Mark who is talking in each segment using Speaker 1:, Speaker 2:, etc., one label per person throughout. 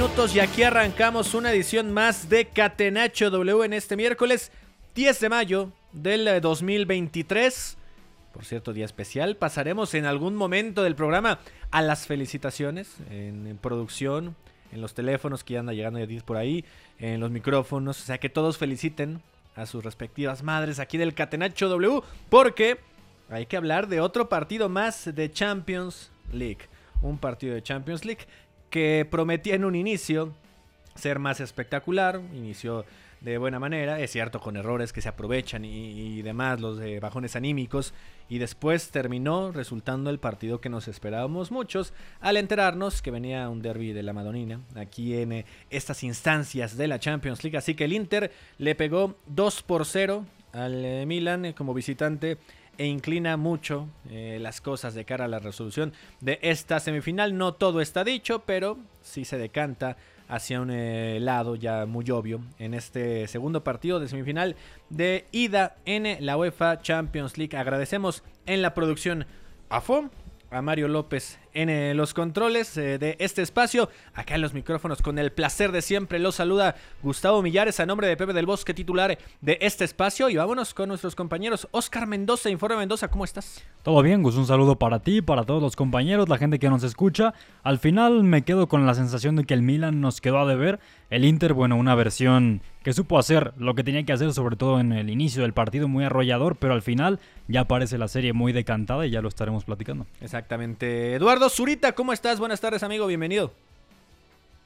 Speaker 1: Y aquí arrancamos una edición más de Catenacho W en este miércoles 10 de mayo del eh, 2023. Por cierto, día especial. Pasaremos en algún momento del programa a las felicitaciones en, producción, en los teléfonos que ya anda llegando por ahí, en los micrófonos. O sea, que todos feliciten a sus respectivas madres aquí del Catenacho W porque hay que hablar de otro partido más de Champions League. Un partido de Champions League que prometía en un inicio ser más espectacular. Inició de buena manera, es cierto, con errores que se aprovechan y, demás, los de bajones anímicos. Y después terminó resultando el partido que nos esperábamos muchos al enterarnos que venía un derby de la Madonina aquí en eh, estas instancias de la Champions League. Así que el Inter le pegó 2 por 0 al eh, Milan eh, como visitante e inclina mucho eh, las cosas de cara a la resolución de esta semifinal. No todo está dicho, pero sí se decanta hacia un eh, lado ya muy obvio en este segundo partido de semifinal de ida en la UEFA Champions League. Agradecemos en la producción a FOM, a Mario López en eh, los controles eh, de este espacio. Acá en los micrófonos, con el placer de siempre, los saluda Gustavo Millares a nombre de Pepe del Bosque, titular de este espacio. Y vámonos con nuestros compañeros. Oscar Mendoza, Informe Mendoza, ¿cómo estás?
Speaker 2: Todo bien, Gus, un saludo para ti, para todos los compañeros, la gente que nos escucha. Al final me quedo con la sensación de que el Milan nos quedó a deber. El Inter, bueno, una versión que supo hacer lo que tenía que hacer, sobre todo en el inicio del partido, muy arrollador, pero al final ya parece la serie muy decantada y ya lo estaremos platicando.
Speaker 1: Exactamente. Eduardo Zurita, ¿cómo estás? Buenas tardes, amigo, bienvenido.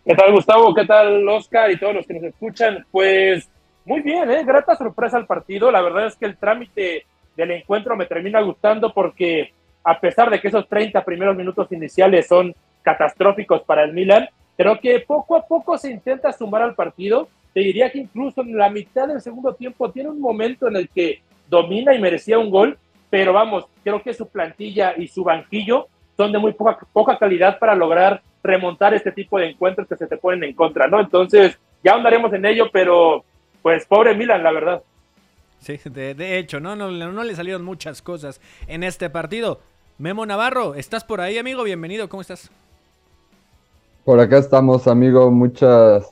Speaker 3: ¿Qué tal, Gustavo? ¿Qué tal, Oscar y todos los que nos escuchan? Pues muy bien, ¿eh? Grata sorpresa al partido. La verdad es que el trámite del encuentro me termina gustando porque a pesar de que esos 30 primeros minutos iniciales son catastróficos para el Milan, creo que poco a poco se intenta sumar al partido. Te diría que incluso en la mitad del segundo tiempo tiene un momento en el que domina y merecía un gol, pero vamos, creo que su plantilla y su banquillo son de muy poca, poca calidad para lograr remontar este tipo de encuentros que se te ponen en contra, ¿no? Entonces, ya andaremos en ello, pero pues pobre Milan, la verdad.
Speaker 1: Sí, de, de hecho, ¿no? No, no le salieron muchas cosas en este partido. Memo Navarro, ¿estás por ahí, amigo? Bienvenido, ¿cómo estás?
Speaker 4: Por acá estamos, amigo. Muchas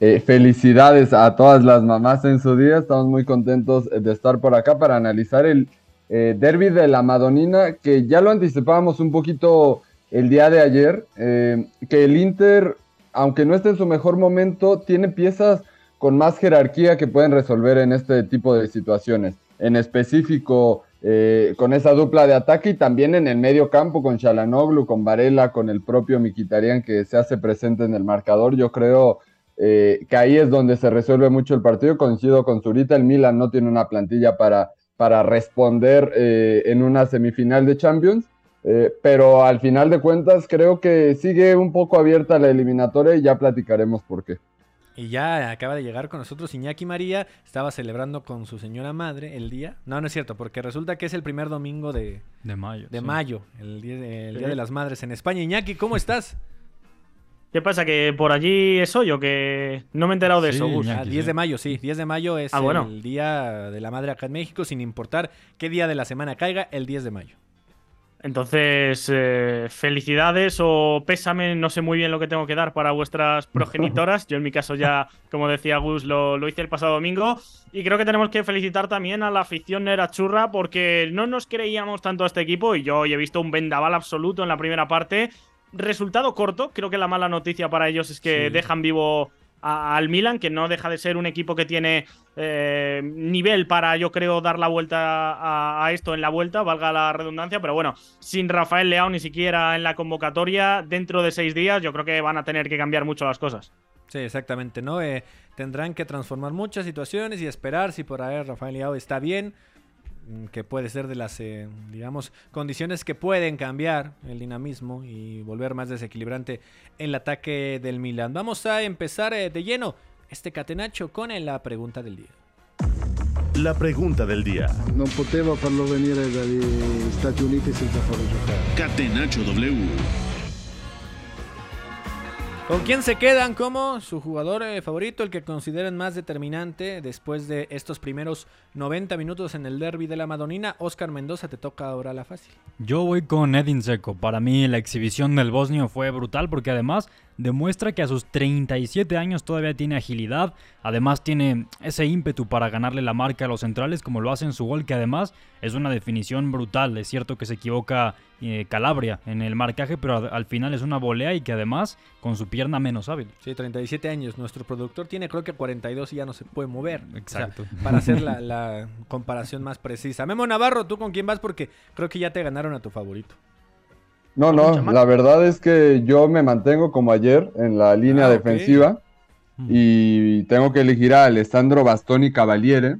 Speaker 4: eh, felicidades a todas las mamás en su día. Estamos muy contentos de estar por acá para analizar el eh, derby de la Madonina, que ya lo anticipábamos un poquito el día de ayer, eh, que el Inter, aunque no esté en su mejor momento, tiene piezas con más jerarquía que pueden resolver en este tipo de situaciones. En específico, eh, con esa dupla de ataque y también en el medio campo con Chalanoglu, con Varela, con el propio Miquitarian que se hace presente en el marcador. Yo creo eh, que ahí es donde se resuelve mucho el partido. Coincido con Zurita, el Milan no tiene una plantilla para, para responder eh, en una semifinal de Champions. Eh, pero al final de cuentas creo que sigue un poco abierta la eliminatoria y ya platicaremos por qué.
Speaker 1: Y ya acaba de llegar con nosotros Iñaki María. Estaba celebrando con su señora madre el día. No, no es cierto, porque resulta que es el primer domingo de,
Speaker 2: De mayo.
Speaker 1: de
Speaker 2: sí.
Speaker 1: mayo, el, día, de, el
Speaker 5: Sí.
Speaker 1: día de las Madres en España. Iñaki, ¿cómo estás?
Speaker 5: ¿Qué pasa? ¿Que por allí es hoyo? Que no me he enterado de
Speaker 2: Sí,
Speaker 5: eso, Gus.
Speaker 2: Iñaki.
Speaker 1: Ah,
Speaker 2: sí.
Speaker 1: 10 de mayo, sí. 10 de mayo es
Speaker 5: Ah, bueno.
Speaker 1: el día de la madre acá en México, sin importar qué día de la semana caiga, el 10 de mayo.
Speaker 5: Entonces, eh, felicidades o pésame, no sé muy bien lo que tengo que dar para vuestras progenitoras. Yo en mi caso ya, como decía Gus, lo, lo hice el pasado domingo. Y creo que tenemos que felicitar también a la afición Nera Churra porque no nos creíamos tanto a este equipo y yo hoy he visto un vendaval absoluto en la primera parte. Resultado corto, creo que la mala noticia para ellos es que
Speaker 1: Sí.
Speaker 5: dejan vivo a- al Milan, que no deja de ser un equipo que tiene eh, nivel para, yo creo, dar la vuelta a, a esto en la vuelta, valga la redundancia, pero bueno, sin Rafael Leao ni siquiera en la convocatoria, dentro de seis días, yo creo que van a tener que cambiar mucho las cosas.
Speaker 1: Sí, exactamente, ¿no? Eh, tendrán que transformar muchas situaciones y esperar si por ahí Rafael Leao está bien, que puede ser de las, eh, digamos, condiciones que pueden cambiar el dinamismo y volver más desequilibrante el ataque del Milan. Vamos a empezar eh, de lleno este catenacho con eh, la pregunta del día.
Speaker 6: La pregunta del día.
Speaker 7: Non potevo farlo venire dagli Stati Uniti senza farlo giocare.
Speaker 6: Catenacho W.
Speaker 1: ¿Con quién se quedan como su jugador eh, favorito, el que consideren más determinante después de estos primeros 90 minutos en el derby de la Madonina? Oscar Mendoza, te toca ahora la fácil.
Speaker 2: Yo voy con Edin Seco. Para mí la exhibición del bosnio fue brutal porque además demuestra que a sus 37 años todavía tiene agilidad, además tiene ese ímpetu para ganarle la marca a los centrales como lo hace en su gol que además es una definición brutal. Es cierto que se equivoca eh, Calabria en el marcaje, pero al, al final es una volea y que además con su pierna menos hábil.
Speaker 1: Sí, 37 años. Nuestro productor tiene creo que 42 y ya no se puede mover. O sea,
Speaker 2: Exacto.
Speaker 1: para hacer la, la comparación más precisa. Memo Navarro, ¿tú con quién vas? Porque creo que ya te ganaron a tu favorito.
Speaker 4: No, no, la verdad es que yo me mantengo como ayer en la línea
Speaker 1: Ah,
Speaker 4: defensiva y tengo que elegir a Alessandro Bastoni Cavaliere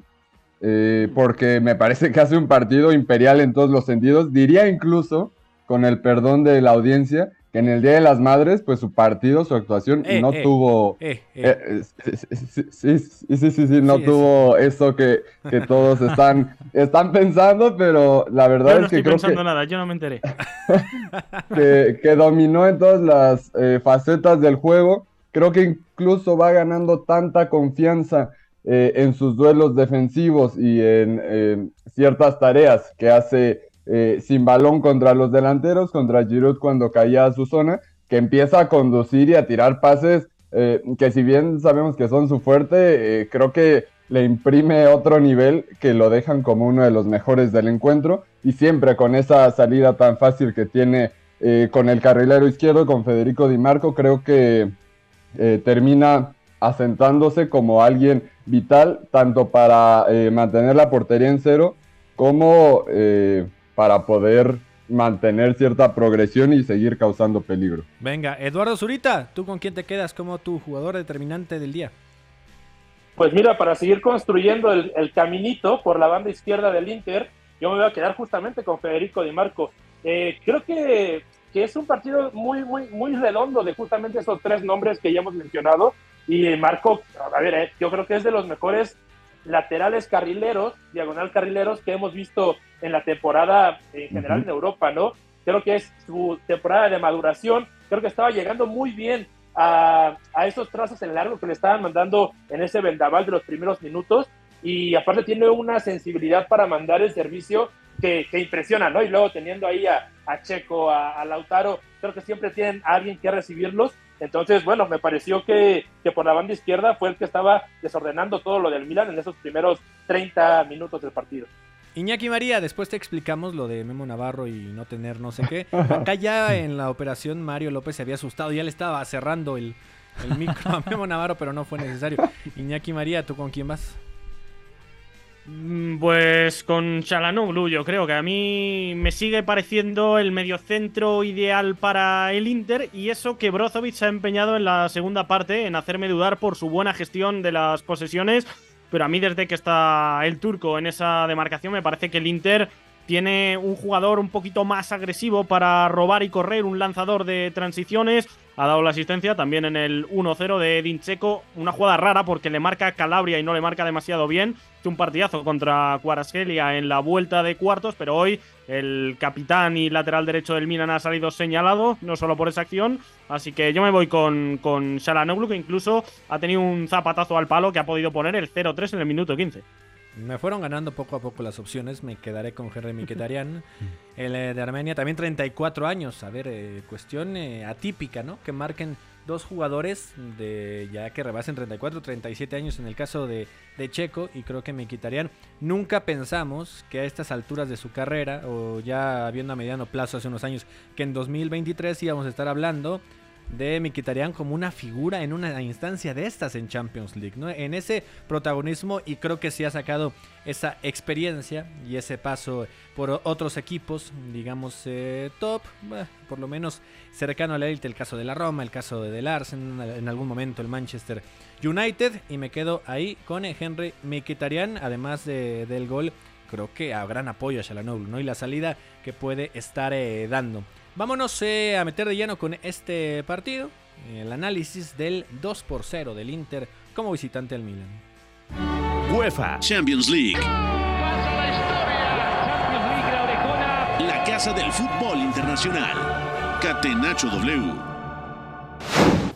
Speaker 4: eh, porque me parece que hace un partido imperial en todos los sentidos. Diría incluso, con el perdón de la audiencia, en el Día de las Madres, pues su partido, su actuación
Speaker 1: Eh,
Speaker 4: no
Speaker 1: eh,
Speaker 4: tuvo...
Speaker 1: Eh, eh.
Speaker 4: Eh, eh, sí, sí, sí, sí, sí, sí, sí, no
Speaker 1: Sí, es-
Speaker 4: tuvo eso que, que todos están, están pensando, pero la verdad
Speaker 5: Yo no
Speaker 4: es que
Speaker 5: estoy
Speaker 4: creo
Speaker 5: pensando
Speaker 4: que,
Speaker 5: nada, yo no me enteré.
Speaker 4: que, que dominó en todas las eh, facetas del juego. Creo que incluso va ganando tanta confianza eh, en sus duelos defensivos y en eh, ciertas tareas que hace eh, sin balón contra los delanteros, contra Giroud cuando caía a su zona, que empieza a conducir y a tirar pases eh, que si bien sabemos que son su fuerte, eh, creo que le imprime otro nivel que lo dejan como uno de los mejores del encuentro. Y siempre con esa salida tan fácil que tiene con el carrilero izquierdo, con Federico Di Marco, creo que termina asentándose como alguien vital tanto para mantener la portería en cero como para poder mantener cierta progresión y seguir causando peligro.
Speaker 1: Venga, Eduardo Zurita, ¿tú con quién te quedas como tu jugador determinante del día?
Speaker 3: Pues mira, para seguir construyendo el, el caminito por la banda izquierda del Inter, yo me voy a quedar justamente con Federico Di Marco. Eh, creo que, que es un partido muy, muy, muy redondo de justamente esos tres nombres que ya hemos mencionado. Y Marco, a ver, eh, yo creo que es de los mejores laterales carrileros, diagonal carrileros que hemos visto en la temporada en general
Speaker 4: Ujú.
Speaker 3: en Europa, ¿no? Creo que es su temporada de maduración, creo que estaba llegando muy bien a, a esos trazos en largo que le estaban mandando en ese vendaval de los primeros minutos y aparte tiene una sensibilidad para mandar el servicio que, que impresiona, ¿no? Y luego teniendo ahí a, a Checo, a, a Lautaro, creo que siempre tienen a alguien que recibirlos. Entonces, bueno, me pareció que, que por la banda izquierda fue el que estaba desordenando todo lo del Milan en esos primeros 30 minutos del partido.
Speaker 1: Iñaki María, después te explicamos lo de Memo Navarro y no tener no sé qué. Acá ya en la operación Mario López se había asustado, ya le estaba cerrando el, el micro a Memo Navarro, pero no fue necesario. Iñaki María, ¿tú con quién vas?
Speaker 5: Mm, Pues con Chalanoglu, yo creo que a mí me sigue pareciendo el mediocentro ideal para el Inter y eso que Brozovic se ha empeñado en la segunda parte en hacerme dudar por su buena gestión de las posesiones, pero a mí desde que está el turco en esa demarcación me parece que el Inter tiene un jugador un poquito más agresivo para robar y correr, un lanzador de transiciones. Ha dado la asistencia también en el 1-0 de Edin Checo. Una jugada rara porque le marca Calabria y no le marca demasiado bien. Hizo un partidazo contra Cuarasgelia en la vuelta de cuartos, pero hoy el capitán y lateral derecho del Milan ha salido señalado, no solo por esa acción. Así que yo me voy con, con Shalanoglu, que incluso ha tenido un zapatazo al palo que ha podido poner el 0-3 en el minuto 15.
Speaker 1: Me fueron ganando poco a poco las opciones. Me quedaré con Henry Mkhitaryan, el eh, de Armenia, también 34 años. A ver, eh, cuestión eh, atípica, ¿no? Que marquen dos jugadores de ya que rebasen 34, 37 años en el caso de, de Checo y creo que Mkhitaryan. Nunca pensamos que a estas alturas de su carrera o ya viendo a mediano plazo hace unos años que en 2023 íbamos a estar hablando de Mkhitaryan como una figura en una instancia de estas en Champions League, ¿no? En ese protagonismo y creo que sí ha sacado esa experiencia y ese paso por otros equipos, digamos eh, top, bah, por lo menos cercano a la élite, el caso de la Roma, el caso de Del Arsenal, en algún momento el Manchester United y me quedo ahí con Henry Mkhitaryan, además de, del gol, creo que a gran apoyo a Shalanoglu, ¿no? Y la salida que puede estar eh, dando. Vámonos eh, a meter de lleno con este partido. El análisis del 2 por 0 del Inter como visitante al Milan.
Speaker 6: UEFA Champions League. La casa del fútbol internacional. Catenacho W.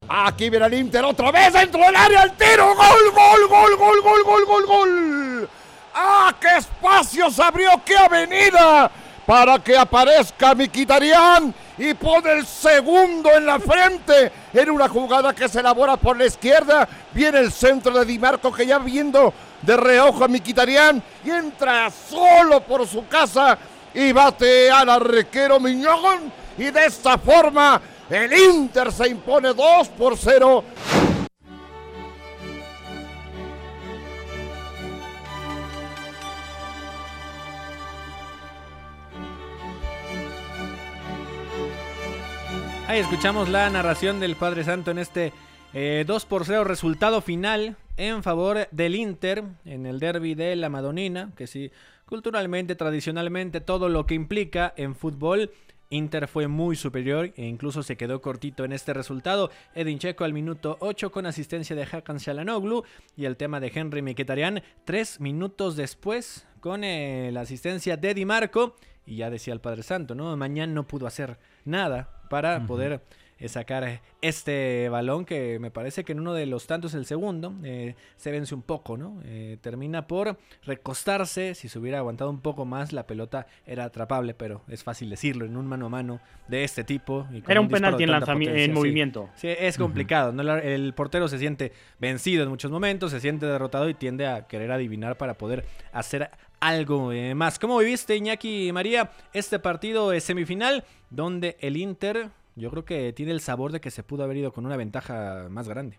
Speaker 8: Aquí viene el Inter otra vez dentro del área el tiro. Gol, gol, gol, gol, gol, gol, gol, gol. ¡Ah, qué espacio se abrió! ¡Qué avenida! Para que aparezca Miquitarián y pone el segundo en la frente en una jugada que se elabora por la izquierda. Viene el centro de Di Marco que ya viendo de reojo a Miquitarián y entra solo por su casa y bate al arquero Miñón y de esta forma el Inter se impone 2 por 0
Speaker 1: Ahí escuchamos la narración del Padre Santo en este eh, 2 por 0 resultado final en favor del Inter en el derby de la Madonina, que sí, culturalmente, tradicionalmente, todo lo que implica en fútbol. Inter fue muy superior e incluso se quedó cortito en este resultado. Edin Checo al minuto 8 con asistencia de Hakan Shalanoglu y el tema de Henry Mkhitaryan tres minutos después con eh, la asistencia de Di Marco y ya decía el Padre Santo, ¿no? Mañana no pudo hacer nada para uh -huh. poder eh, sacar este balón que me parece que en uno de los tantos, el segundo, eh, se vence un poco, ¿no? Eh, termina por recostarse, si se hubiera aguantado un poco más, la pelota era atrapable, pero es fácil decirlo, en un mano a mano de este tipo. Y
Speaker 5: era un, un penalti en, en movimiento.
Speaker 1: Sí, sí es complicado, uh -huh. ¿no? El portero se siente vencido en muchos momentos, se siente derrotado y tiende a querer adivinar para poder hacer algo eh, más. ¿Cómo viviste, Iñaki María, este partido de semifinal donde el Inter, yo creo que tiene el sabor de que se pudo haber ido con una ventaja más grande?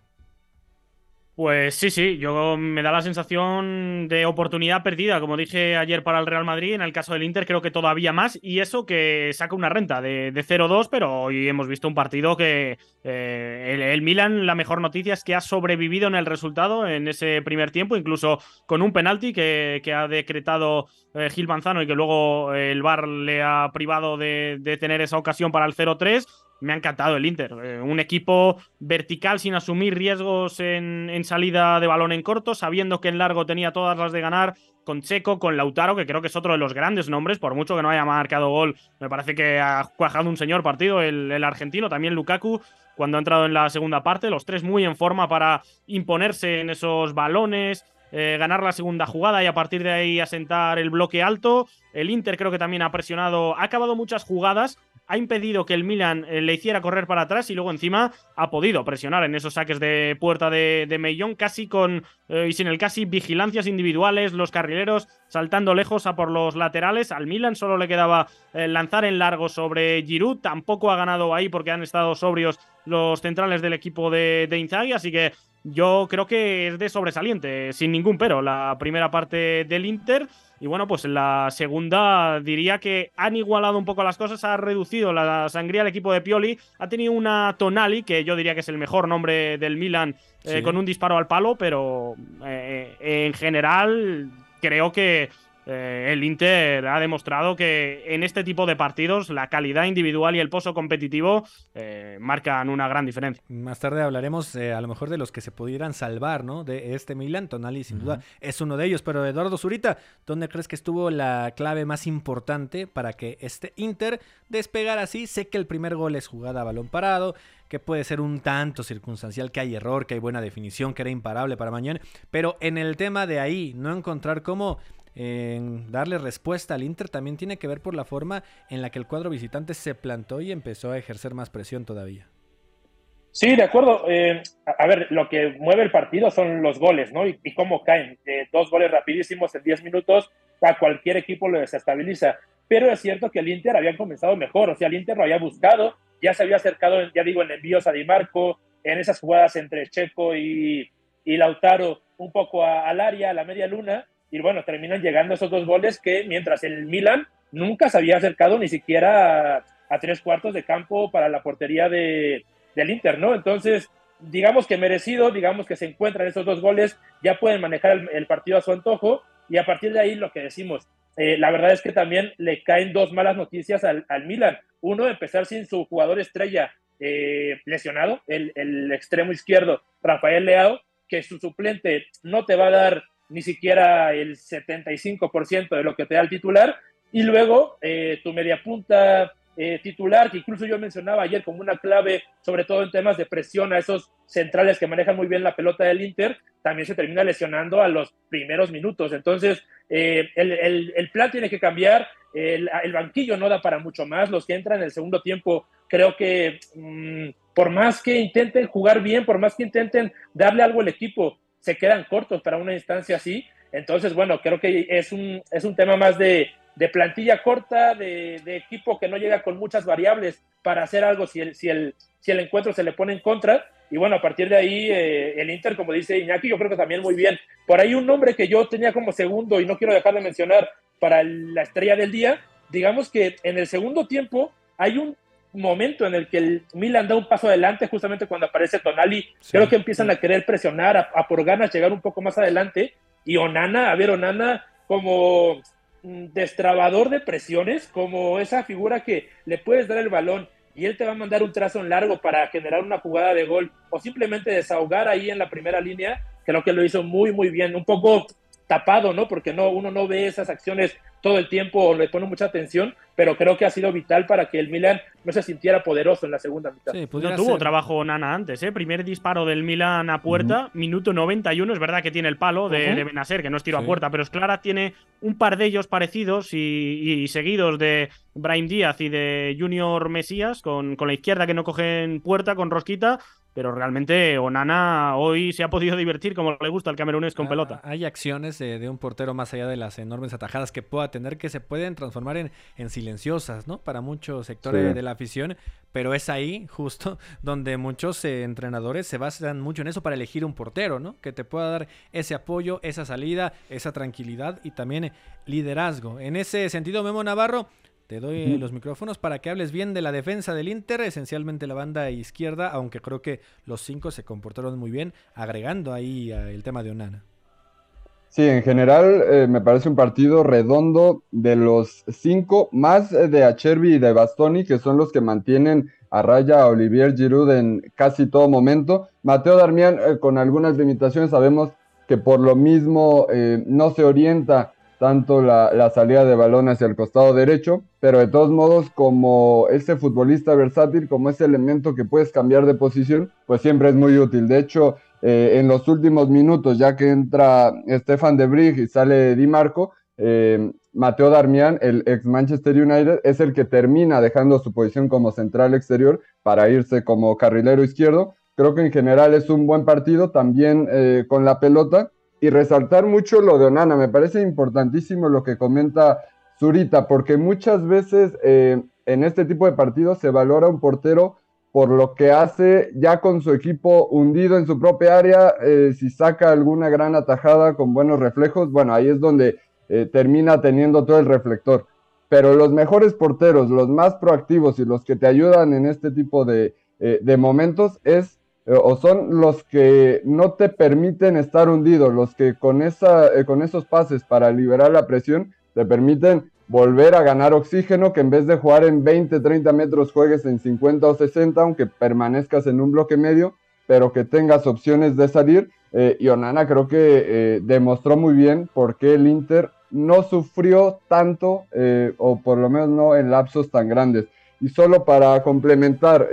Speaker 5: Pues sí, sí, yo me da la sensación de oportunidad perdida, como dije ayer para el Real Madrid, en el caso del Inter creo que todavía más, y eso que saca una renta de, de 0-2, pero hoy hemos visto un partido que eh, el, Milan, la mejor noticia es que ha sobrevivido en el resultado en ese primer tiempo, incluso con un penalti que, ha decretado eh, Gil Manzano y que luego el VAR le ha privado de, de tener esa ocasión para el 0-3 me ha encantado el Inter. Eh, un equipo vertical sin asumir riesgos en, en, salida de balón en corto, sabiendo que en largo tenía todas las de ganar, con Checo, con Lautaro, que creo que es otro de los grandes nombres, por mucho que no haya marcado gol, me parece que ha cuajado un señor partido el, el argentino, también Lukaku, cuando ha entrado en la segunda parte, los tres muy en forma para imponerse en esos balones, eh, ganar la segunda jugada y a partir de ahí asentar el bloque alto. El Inter creo que también ha presionado, ha acabado muchas jugadas, ha impedido que el Milan eh, le hiciera correr para atrás y luego encima ha podido presionar en esos saques de puerta de, de Mellón, casi con eh, y sin el casi vigilancias individuales, los carrileros saltando lejos a por los laterales. Al Milan solo le quedaba lanzar en largo sobre Giroud, tampoco ha ganado ahí porque han estado sobrios los centrales del equipo de, de Inzaghi, así que yo creo que es de sobresaliente, sin ningún pero, la primera parte del Inter. Y bueno, pues en la segunda diría que han igualado un poco las cosas, ha reducido la sangría al equipo de Pioli, ha tenido una Tonali, que yo diría que es el mejor nombre del Milan, eh, con un disparo al palo, pero eh, en general creo que eh, el Inter ha demostrado que en este tipo de partidos la calidad individual y el pozo competitivo eh, marcan una gran diferencia.
Speaker 1: Más tarde hablaremos eh, a lo mejor de los que se pudieran salvar, ¿no? De este Milan. Tonali sin duda es uno de ellos. Pero Eduardo Zurita, ¿dónde crees que estuvo la clave más importante para que este Inter despegara así? Sé que el primer gol es jugada a balón parado, que puede ser un tanto circunstancial, que hay error, que hay buena definición, que era imparable para mañana. Pero en el tema de ahí, no encontrar cómo en darle respuesta al Inter también tiene que ver por la forma en la que el cuadro visitante se plantó y empezó a ejercer más presión todavía.
Speaker 3: Sí, de acuerdo. Eh, a ver, lo que mueve el partido son los goles, ¿no? Y, cómo caen. Eh, dos goles rapidísimos en 10 minutos, a cualquier equipo lo desestabiliza. Pero es cierto que el Inter había comenzado mejor, o sea, el Inter lo había buscado, ya se había acercado, ya digo, en envíos a Di Marco, en esas jugadas entre Checo y, y Lautaro, un poco al área, a la media luna, y bueno, terminan llegando esos dos goles que mientras el Milan nunca se había acercado ni siquiera a, tres cuartos de campo para la portería de, del Inter, ¿no? Entonces, digamos que merecido, digamos que se encuentran esos dos goles, ya pueden manejar el, partido a su antojo y a partir de ahí lo que decimos, eh, la verdad es que también le caen dos malas noticias al, Milan. Uno, empezar sin su jugador estrella eh, lesionado, el, el, extremo izquierdo, Rafael Leao, que su suplente no te va a dar ni siquiera el 75% de lo que te da el titular. Y luego eh, tu media punta eh, titular, que incluso yo mencionaba ayer como una clave, sobre todo en temas de presión a esos centrales que manejan muy bien la pelota del Inter, también se termina lesionando a los primeros minutos. Entonces, eh, el, plan tiene que cambiar, el, banquillo no da para mucho más, los que entran en el segundo tiempo, creo que mm, por más que intenten jugar bien, por más que intenten darle algo al equipo, se quedan cortos para una instancia así. Entonces, bueno, creo que es un, es un tema más de, plantilla corta, de, equipo que no llega con muchas variables para hacer algo si el, si el, si el encuentro se le pone en contra. Y bueno, a partir de ahí, eh, el Inter, como dice Iñaki, yo creo que también muy bien. Por ahí un nombre que yo tenía como segundo y no quiero dejar de mencionar para la estrella del día, digamos que en el segundo tiempo hay un momento en el que el Milan da un paso adelante, justamente cuando aparece Tonali, creo que empiezan a querer presionar, a, por ganas llegar un poco más adelante, y Onana, a ver, Onana como mm, destrabador de presiones, como esa figura que le puedes dar el balón y él te va a mandar un trazo en largo para generar una jugada de gol o simplemente desahogar ahí en la primera línea, creo que lo hizo muy, muy bien, un poco tapado, ¿no? Porque no, uno no ve esas acciones todo el tiempo o le pone mucha atención, pero creo que ha sido vital para que el Milan no se sintiera poderoso en la segunda mitad.
Speaker 5: Sí, no tuvo trabajo Nana antes, ¿eh? Primer disparo del Milan a puerta, minuto 91, es verdad que tiene el palo de, de Benacer, que no es tiro a puerta, pero es clara, tiene un par de ellos parecidos y, seguidos de Brahim Díaz y de Junior Mesías, con, con la izquierda que no cogen puerta, con Rosquita, pero realmente Onana hoy se ha podido divertir como le gusta al camerunés con ah, pelota.
Speaker 1: Hay acciones de un portero más allá de las enormes atajadas que pueda tener que se pueden transformar en, en silenciosas, ¿no? Para muchos sectores de la afición, pero es ahí justo donde muchos eh, entrenadores se basan mucho en eso para elegir un portero, ¿no? Que te pueda dar ese apoyo, esa salida, esa tranquilidad y también liderazgo. En ese sentido, Memo Navarro, te doy los micrófonos para que hables bien de la defensa del Inter, esencialmente la banda izquierda, aunque creo que los cinco se comportaron muy bien, agregando ahí el tema de Onana.
Speaker 4: Sí, en general eh, me parece un partido redondo de los cinco, más de Acherbi y de Bastoni, que son los que mantienen a raya a Olivier Giroud en casi todo momento. Mateo Darmian, eh, con algunas limitaciones, sabemos que por lo mismo eh, no se orienta tanto la, salida de balón hacia el costado derecho, pero de todos modos, como ese futbolista versátil, como ese elemento que puedes cambiar de posición, pues siempre es muy útil. De hecho, eh, en los últimos minutos, ya que entra Stefan de Brig y sale Di Marco, eh, Mateo Darmian, el ex Manchester United, es el que termina dejando su posición como central exterior para irse como carrilero izquierdo. Creo que en general es un buen partido, también eh, con la pelota y resaltar mucho lo de Onana. Me parece importantísimo lo que comenta Zurita, porque muchas veces eh, en este tipo de partidos se valora un portero por lo que hace ya con su equipo hundido en su propia área, eh, si saca alguna gran atajada con buenos reflejos, bueno, ahí es donde eh, termina teniendo todo el reflector. Pero los mejores porteros, los más proactivos y los que te ayudan en este tipo de, momentos es o son los que no te permiten estar hundido, los que con, esa, eh, con esos pases para liberar la presión te permiten volver a ganar oxígeno, que en vez de jugar en 20, 30 metros juegues en 50 o 60, aunque permanezcas en un bloque medio, pero que tengas opciones de salir. Eh, y Onana creo que demostró muy bien por qué el Inter no sufrió tanto, o por lo menos no en lapsos tan grandes. Y solo para complementar,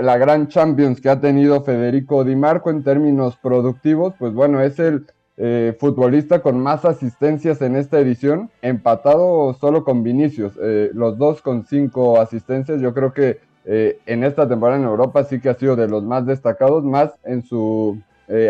Speaker 4: la gran Champions que ha tenido Federico Di Marco en términos productivos, pues bueno, es el eh, futbolista con más asistencias en esta edición, empatado solo con Vinicius, eh, los dos con cinco asistencias, yo creo que eh, en esta temporada en Europa sí que ha sido de los más destacados, más en su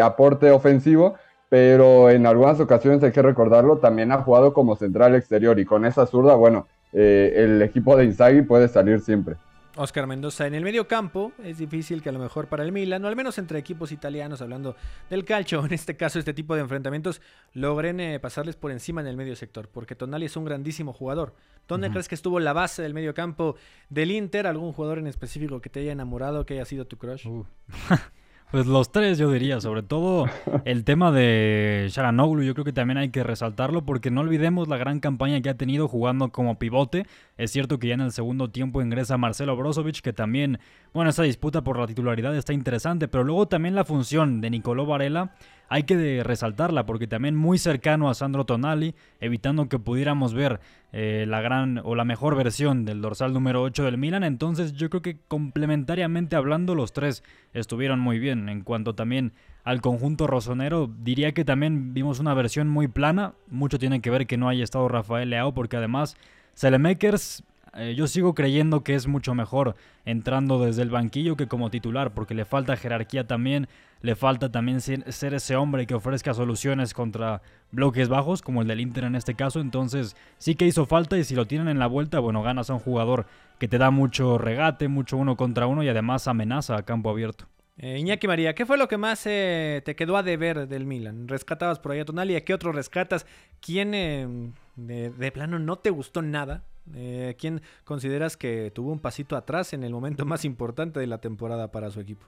Speaker 4: aporte ofensivo, pero en algunas ocasiones hay que recordarlo, también ha jugado como central exterior y con esa zurda, bueno, el equipo de Inzaghi puede salir siempre.
Speaker 1: Oscar Mendoza en el medio campo. Es difícil que a lo mejor para el Milan, o al menos entre equipos italianos, hablando del calcio, en este caso este tipo de enfrentamientos, logren eh, pasarles por encima en el medio sector, porque Tonali es un grandísimo jugador. ¿Dónde crees que estuvo la base del medio campo del Inter? ¿Algún jugador en específico que te haya enamorado, que haya sido tu crush? Uh.
Speaker 2: Pues los tres, yo diría, sobre todo el tema de Sharanoglu, yo creo que también hay que resaltarlo porque no olvidemos la gran campaña que ha tenido jugando como pivote. Es cierto que ya en el segundo tiempo ingresa Marcelo Brozovic, que también, bueno, esa disputa por la titularidad está interesante, pero luego también la función de Nicolò Varela hay que resaltarla porque también muy cercano a Sandro Tonali, evitando que pudiéramos ver eh, la gran o la mejor versión del dorsal número 8 del Milan. Entonces yo creo que complementariamente hablando los tres estuvieron muy bien. En cuanto también al conjunto rosonero, diría que también vimos una versión muy plana. Mucho tiene que ver que no haya estado Rafael Leao porque además Selemakers eh, yo sigo creyendo que es mucho mejor entrando desde el banquillo que como titular, porque le falta jerarquía también, le falta también ser, ese hombre que ofrezca soluciones contra bloques bajos, como el del Inter en este caso. Entonces, sí que hizo falta y si lo tienen en la vuelta, bueno, ganas a un jugador que te da mucho regate, mucho uno contra uno y además amenaza a campo abierto.
Speaker 1: Eh, Iñaki María, ¿qué fue lo que más eh, te quedó a deber del Milan? ¿Rescatabas por ahí a Tonali? ¿A qué otro rescatas? ¿Quién de, de, plano no te gustó nada? Eh, ¿Quién consideras que tuvo un pasito atrás en el momento más importante de la temporada para su equipo?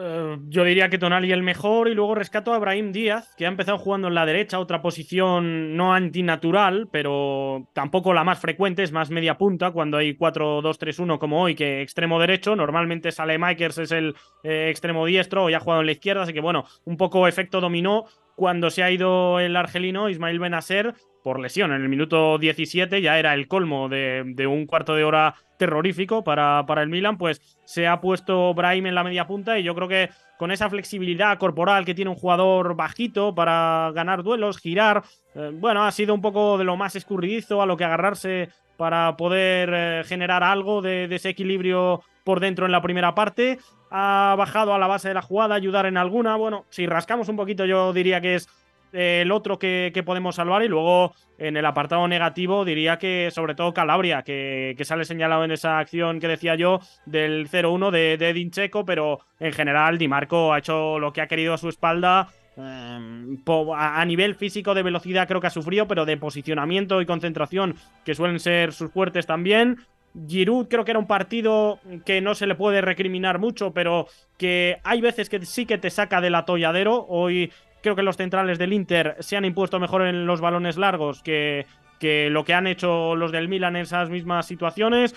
Speaker 5: Eh, yo diría que Tonali el mejor y luego rescato a Brahim Díaz, que ha empezado jugando en la derecha, otra posición no antinatural, pero tampoco la más frecuente, es más media punta cuando hay 4-2-3-1 como hoy, que extremo derecho. Normalmente sale Makers, es el eh, extremo diestro, y ha jugado en la izquierda, así que bueno, un poco efecto dominó cuando se ha ido el argelino Ismail Benacer por lesión. En el minuto 17 ya era el colmo de, un cuarto de hora terrorífico para, para, el Milan, pues se ha puesto Brahim en la media punta y yo creo que con esa flexibilidad corporal que tiene un jugador bajito para ganar duelos, girar, eh, bueno, ha sido un poco de lo más escurridizo a lo que agarrarse para poder eh, generar algo de, de ese equilibrio por dentro en la primera parte. Ha bajado a la base de la jugada, ayudar en alguna. Bueno, si rascamos un poquito, yo diría que es el otro que, podemos salvar. Y luego en el apartado negativo diría que sobre todo Calabria, que, sale señalado en esa acción que decía yo del 0-1 de, de Edin Checo, pero en general Di Marco ha hecho lo que ha querido a su espalda. Em, a nivel físico de velocidad creo que ha sufrido, pero de posicionamiento y concentración, que suelen ser sus fuertes también. Giroud creo que era un partido que no se le puede recriminar mucho, pero que hay veces que sí que te saca del atolladero. Hoy Creo que los centrales del Inter se han impuesto mejor en los balones largos que, que lo que han hecho los del Milan en esas mismas situaciones.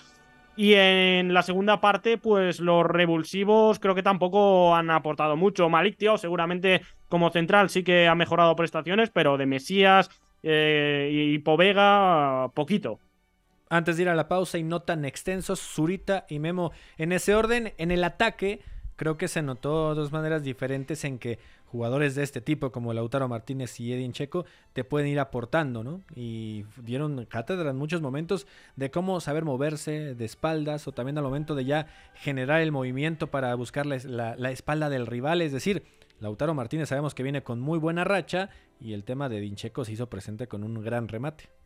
Speaker 5: Y en la segunda parte, pues los revulsivos creo que tampoco han aportado mucho. Malik Tío, seguramente como central sí que ha mejorado prestaciones, pero de Mesías eh, y Povega, poquito.
Speaker 1: Antes de ir a la pausa y no tan extensos, Zurita y Memo en ese orden. En el ataque, creo que se notó dos maneras diferentes en que jugadores de este tipo como Lautaro Martínez y Edin Checo te pueden ir aportando, ¿no? Y dieron cátedra en muchos momentos de cómo saber moverse de espaldas o también al momento de ya generar el movimiento para buscar la, la espalda del rival. Es decir, Lautaro Martínez sabemos que viene con muy buena racha y el tema de Edin Checo se hizo presente con un gran remate.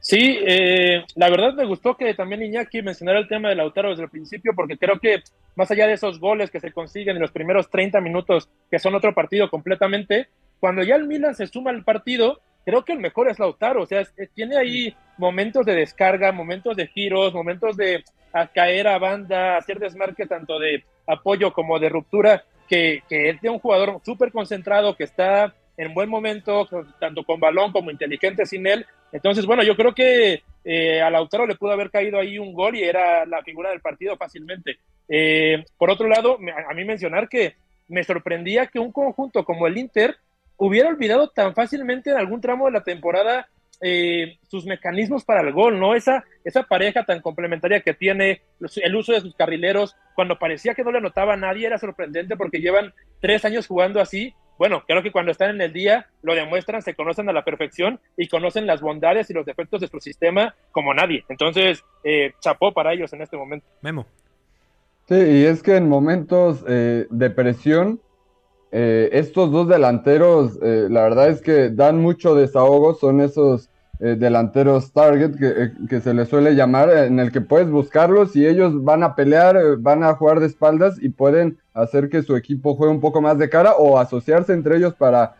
Speaker 3: Sí, eh, la verdad me gustó que también Iñaki mencionara el tema de Lautaro desde el principio, porque creo que más allá de esos goles que se consiguen en los primeros 30 minutos, que son otro partido completamente, cuando ya el Milan se suma al partido, creo que el mejor es Lautaro, o sea, tiene ahí momentos de descarga, momentos de giros, momentos de caer a banda, hacer desmarque tanto de apoyo como de ruptura, que, que es de un jugador súper concentrado, que está en buen momento, tanto con balón como inteligente sin él. Entonces, bueno, yo creo que eh, a Lautaro le pudo haber caído ahí un gol y era la figura del partido fácilmente. Eh, por otro lado, a mí mencionar que me sorprendía que un conjunto como el Inter hubiera olvidado tan fácilmente en algún tramo de la temporada eh, sus mecanismos para el gol, ¿no? Esa, esa pareja tan complementaria que tiene, el uso de sus carrileros, cuando parecía que no le anotaba a nadie, era sorprendente porque llevan tres años jugando así. Bueno, creo que cuando están en el día lo demuestran, se conocen a la perfección y conocen las bondades y los defectos de su sistema como nadie. Entonces, eh, chapó para ellos en este momento.
Speaker 1: Memo.
Speaker 4: Sí, y es que en momentos eh, de presión, eh, estos dos delanteros, eh, la verdad es que dan mucho desahogo, son esos eh, delanteros target que, que, se les suele llamar, en el que puedes buscarlos y ellos van a pelear, van a jugar de espaldas y pueden hacer que su equipo juegue un poco más de cara o asociarse entre ellos para,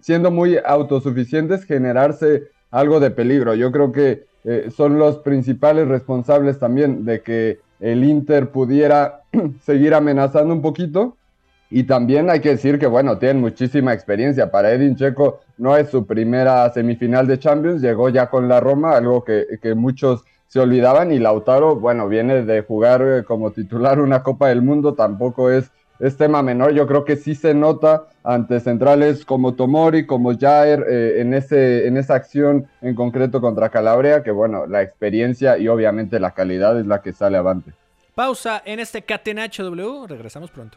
Speaker 4: siendo muy autosuficientes, generarse algo de peligro. Yo creo que son los principales responsables también de que el Inter pudiera seguir amenazando un poquito y también hay que decir que, bueno, tienen muchísima experiencia. Para Edin Checo no es su primera semifinal de Champions, llegó ya con la Roma, algo que, que muchos se olvidaban. Y Lautaro, bueno, viene de jugar eh, como titular una Copa del Mundo, tampoco es, es tema menor. Yo creo que sí se nota ante centrales como Tomori, como Jair, eh, en, ese, en esa acción en concreto contra Calabria, que, bueno, la experiencia y obviamente la calidad es la que sale avante.
Speaker 1: Pausa en este Catenacho W, regresamos pronto.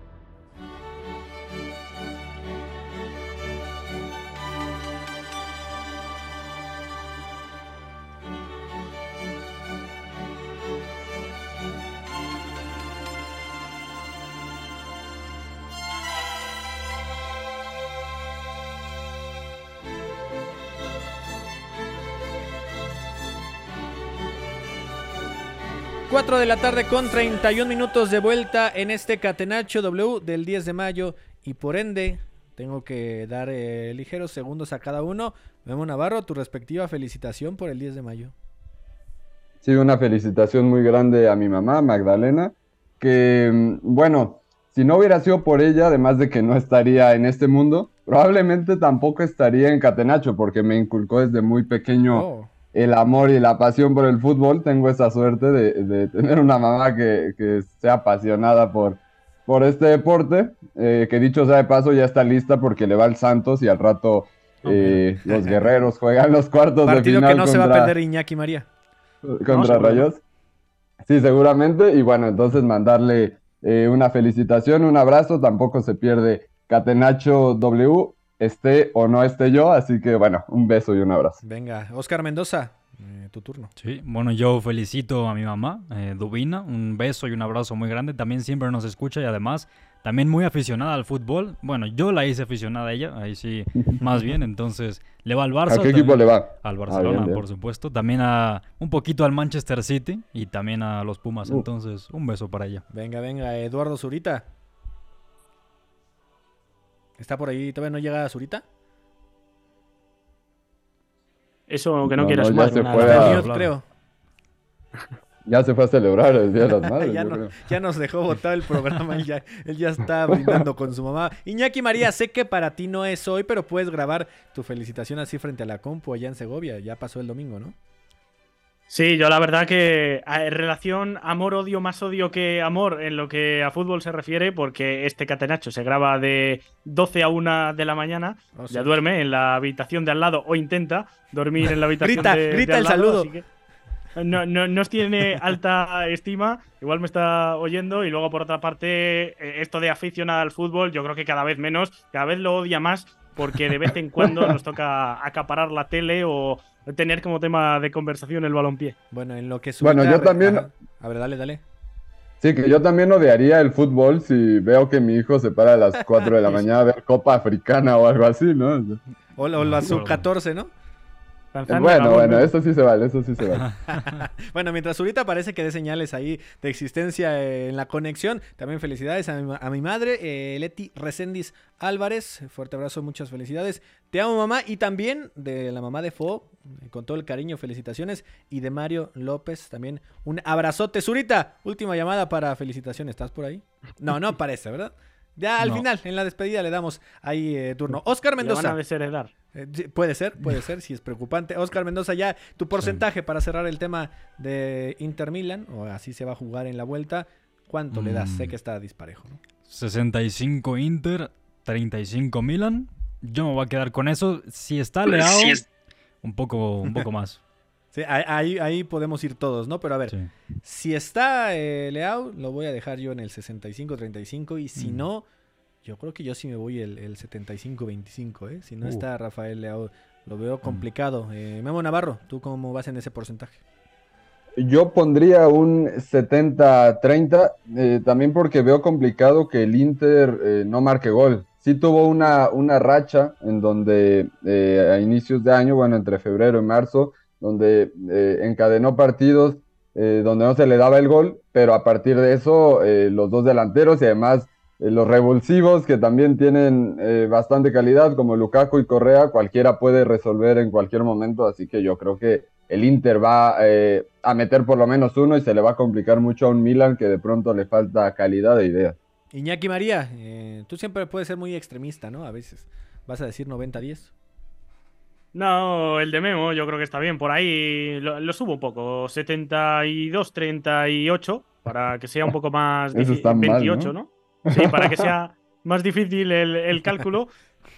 Speaker 1: De la tarde con 31 minutos de vuelta en este Catenacho W del 10 de mayo y por ende tengo que dar eh, ligeros segundos a cada uno. Memo Navarro, tu respectiva felicitación por el 10 de mayo.
Speaker 4: Sí, una felicitación muy grande a mi mamá, Magdalena, que mm, bueno, si no hubiera sido por ella, además de que no estaría en este mundo, probablemente tampoco estaría en Catenacho porque me inculcó desde muy pequeño. Oh el amor y la pasión por el fútbol, tengo esa suerte de, tener una mamá que, que, sea apasionada por, por este deporte, eh, que dicho sea de paso ya está lista porque le va al Santos y al rato eh, los guerreros juegan los cuartos de final.
Speaker 1: Partido que no se va a perder Iñaki María.
Speaker 4: Contra Rayos. Sí, seguramente. Y bueno, entonces mandarle eh, una felicitación, un abrazo. Tampoco se pierde Catenacho W esté o no esté yo. Así que bueno, un beso y un abrazo.
Speaker 1: Venga, Oscar Mendoza, eh, tu turno.
Speaker 2: Sí, bueno, yo felicito a mi mamá, eh, Dubina, un beso y un abrazo muy grande. También siempre nos escucha y además también muy aficionada al fútbol. Bueno, yo la hice aficionada a ella, ahí sí, más bien. Entonces, le va al Barça.
Speaker 4: ¿A qué equipo le va?
Speaker 2: Al Barcelona, por supuesto. También a un poquito al Manchester City y también a los Pumas. Uh. Entonces, un beso para ella.
Speaker 1: Venga, venga, Eduardo Zurita. ¿Está por ahí? ¿Todavía no llega a Zurita?
Speaker 5: Eso que no, quieras
Speaker 4: no,
Speaker 5: ya
Speaker 4: se fue a... creo. Ya se fue a celebrar el Día de las Madres.
Speaker 1: ya, no, ya, nos dejó votar el programa. él, ya, él ya está brindando con su mamá. Iñaki María, sé que para ti no es hoy, pero puedes grabar tu felicitación así frente a la compu allá en Segovia. Ya pasó el domingo, ¿no?
Speaker 5: Sí, yo la verdad que en relación amor-odio más odio que amor en lo que a fútbol se refiere, porque este catenacho se graba de 12 a 1 de la mañana,
Speaker 1: Oh, sí.
Speaker 5: ya duerme en la habitación de al lado o intenta dormir en la habitación
Speaker 1: Grita,
Speaker 5: de, de
Speaker 1: grita
Speaker 5: al
Speaker 1: el
Speaker 5: lado,
Speaker 1: saludo.
Speaker 5: así que no, no, no os tiene alta estima, igual me está oyendo y luego por otra parte eh, esto de aficionada al fútbol yo creo que cada vez menos, cada vez lo odia más porque de vez en cuando nos toca acaparar la tele o tener como tema de conversación el balompié.
Speaker 1: Bueno, en lo que
Speaker 4: Bueno,
Speaker 1: Zurita-
Speaker 4: yo también-
Speaker 1: Ajá. A ver, dale, dale.
Speaker 4: Sí, que yo también odiaría el fútbol si veo que mi hijo se para a las 4 de la mañana a ver Copa Africana o algo así, ¿no?
Speaker 1: O, o la sub-14, ¿no?
Speaker 4: Bueno, bueno, eso sí se vale, eso sí se vale.
Speaker 1: bueno, mientras ahorita parece que dé señales ahí de existencia eh, en la conexión, también felicidades a mi, a mi madre, eh, Leti Recendis Álvarez. Fuerte abrazo, muchas felicidades. Te amo, mamá. Y también de la mamá de Fo, eh, con todo el cariño, felicitaciones. Y de Mario López, también un abrazote. Zurita, última llamada para felicitaciones. ¿Estás por ahí? No, no parece, ¿verdad? Ya al
Speaker 5: No.
Speaker 1: final, en la despedida, le damos ahí eh, turno. Oscar
Speaker 5: Le van
Speaker 1: Mendoza.
Speaker 5: a desheredar.
Speaker 1: Eh, puede ser, puede ser, si es preocupante. Oscar Mendoza, ya tu porcentaje para cerrar el tema de Inter Milan, o así se va a jugar en la vuelta, ¿cuánto le das?
Speaker 2: Mm.
Speaker 1: Sé que está disparejo. ¿no?
Speaker 2: 65 Inter, 35 Milan. Yo me voy a quedar con eso. Si está Leao,
Speaker 1: Si es-
Speaker 2: un poco, un poco más.
Speaker 1: Sí, ahí, ahí, ahí podemos ir todos, ¿no? Pero a ver, si está eh, Leao, lo voy a dejar yo en el 65-35, y si
Speaker 2: Mm.
Speaker 1: no, yo creo que yo sí me voy el, el 75-25, ¿eh? Si no
Speaker 2: Uh.
Speaker 1: está Rafael Leao, lo veo complicado. Eh, Memo Navarro, ¿tú cómo vas en ese porcentaje?
Speaker 4: Yo pondría un 70-30, eh, también porque veo complicado que el Inter eh, no marque gol. Sí tuvo una, una racha en donde eh, a inicios de año, bueno, entre febrero y marzo, donde eh, encadenó partidos eh, donde no se le daba el gol, pero a partir de eso eh, los dos delanteros y además los revulsivos que también tienen eh, bastante calidad, como Lukaku y Correa, cualquiera puede resolver en cualquier momento, así que yo creo que el Inter va eh, a meter por lo menos uno y se le va a complicar mucho a un Milan que de pronto le falta calidad de ideas.
Speaker 1: Iñaki María, eh, tú siempre puedes ser muy extremista, ¿no? A veces. ¿Vas a decir 90-10?
Speaker 5: No, el de Memo yo creo que está bien. Por ahí lo, lo subo un poco. 72-38 para que sea un poco más
Speaker 4: Eso
Speaker 5: difícil.
Speaker 4: está mal,
Speaker 5: 28,
Speaker 4: ¿no?
Speaker 5: ¿no? Sí, para que sea más difícil el, el cálculo.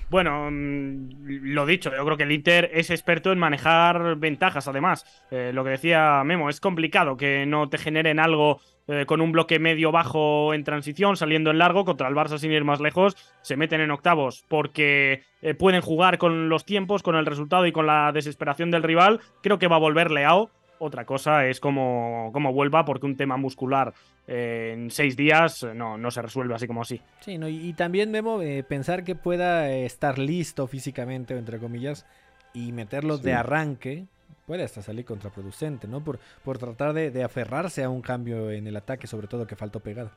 Speaker 5: Bueno, mm, lo dicho, yo creo que el Inter es experto en manejar ventajas, además. Eh, lo que decía Memo, es complicado que no te generen algo eh, con un bloque medio-bajo en transición, saliendo en largo, contra el Barça sin ir más lejos. Se meten en octavos porque eh, pueden jugar con los tiempos, con el resultado y con la desesperación del rival. Creo que va a volver Leao. Otra cosa es cómo, cómo vuelva, porque un tema muscular eh, en seis días eh, no, no se resuelve así como así.
Speaker 1: Sí, ¿no? y, y también, Memo, eh, pensar que pueda eh, estar listo físicamente, entre comillas, y meterlo
Speaker 4: Sí.
Speaker 1: de arranque, puede hasta salir contraproducente, ¿no? Por, por tratar de, de aferrarse a un cambio en el ataque, sobre todo que faltó pegada.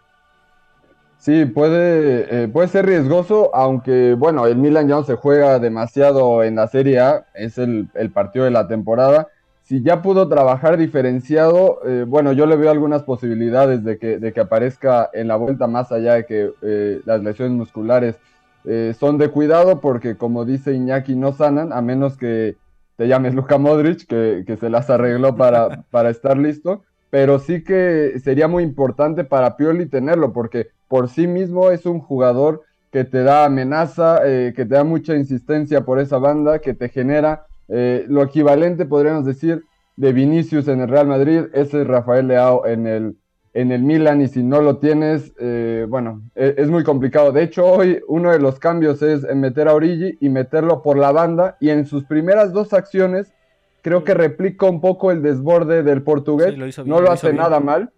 Speaker 4: Sí, puede, eh, puede ser riesgoso, aunque bueno, el Milan ya no se juega demasiado en la Serie A, es el, el partido de la temporada. Si ya pudo trabajar diferenciado, eh, bueno, yo le veo algunas posibilidades de que, de que aparezca en la vuelta más allá de que eh, las lesiones musculares. Eh, son de cuidado porque como dice Iñaki no sanan a menos que te llames Luka Modric que, que se las arregló para, para estar listo. Pero sí que sería muy importante para Pioli tenerlo porque por sí mismo es un jugador que te da amenaza, eh, que te da mucha insistencia por esa banda, que te genera eh, lo equivalente, podríamos decir, de Vinicius en el Real Madrid, ese es Rafael Leao en el, en el Milan y si no lo tienes, eh, bueno, e- es, muy complicado. De hecho, hoy uno de los cambios es meter a Origi y meterlo por la banda y en sus primeras dos acciones creo que replica un poco el desborde del portugués.
Speaker 1: Sí, lo hizo bien,
Speaker 4: no lo, hace
Speaker 1: bien.
Speaker 4: nada mal.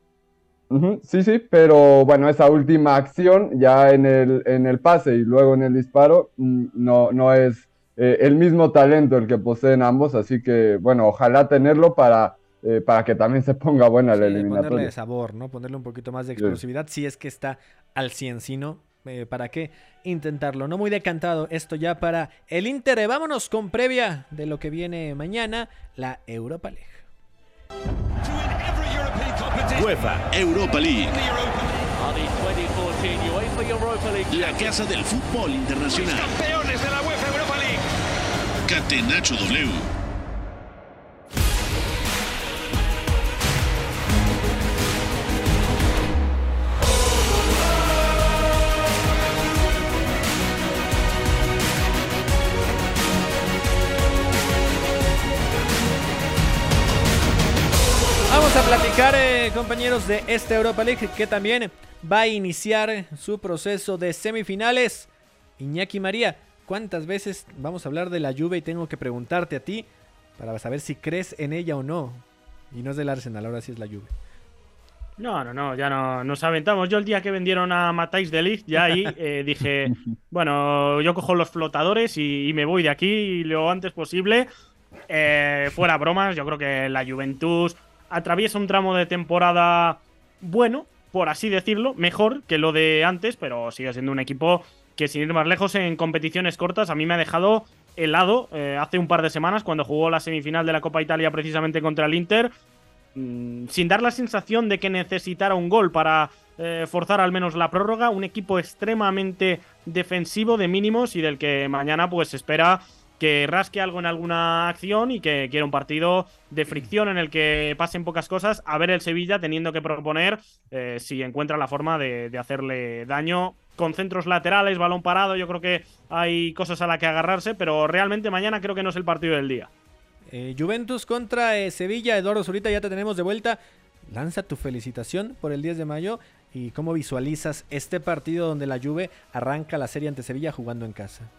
Speaker 4: Sí, sí, pero bueno, esa última acción ya en el, en el pase y luego en el disparo mm, no, no es eh, el mismo talento el que poseen ambos, así que bueno, ojalá tenerlo para, eh, para que también se ponga buena la
Speaker 1: Sí,
Speaker 4: eliminatoria.
Speaker 1: ponerle sabor, ¿no? Ponerle un poquito más de
Speaker 4: Sí.
Speaker 1: explosividad, si es que está al 100, si no, eh, ¿para qué intentarlo? No muy decantado esto ya para el Inter. Vámonos con previa de lo que viene mañana, la Europa League.
Speaker 6: UEFA Europa League. La casa del fútbol internacional.
Speaker 9: Acércate Nacho W. Vamos
Speaker 6: a platicar,
Speaker 1: eh, compañeros, de esta Europa League que también va a iniciar su proceso de semifinales. Iñaki María ¿cuántas veces vamos a hablar de la Juve y tengo que preguntarte a ti para saber si crees en ella o no? Y no es del Arsenal, ahora sí es la Juve.
Speaker 5: No, no, no, ya no nos aventamos. Yo el día que vendieron a Matthijs de Ligt, ya ahí eh, dije, bueno, yo cojo los flotadores y, me voy de aquí lo antes posible. Eh, fuera bromas, yo creo que la Juventus atraviesa un tramo de temporada bueno, por así decirlo, mejor que lo de antes, pero sigue siendo un equipo que sin ir más lejos en competiciones cortas a mí me ha dejado helado eh, hace un par de semanas cuando jugó la semifinal de la Copa Italia precisamente contra el Inter. Mm, sin dar la sensación de que necesitara un gol para eh, forzar al menos la prórroga, un equipo extremadamente defensivo de mínimos y del que mañana pues espera que rasque algo en alguna acción y que quiera un partido de fricción en el que pasen pocas cosas, a ver el Sevilla teniendo que proponer eh, si encuentra la forma de, de, hacerle daño con centros laterales, balón parado, yo creo que hay cosas a las que agarrarse, pero realmente mañana creo que no es el partido del día.
Speaker 1: Eh, Juventus contra eh, Sevilla. Eduardo Zurita, ya te tenemos de vuelta. Lanza tu felicitación por el 10 de mayo y cómo visualizas este partido donde la Juve arranca la serie ante Sevilla jugando en casa.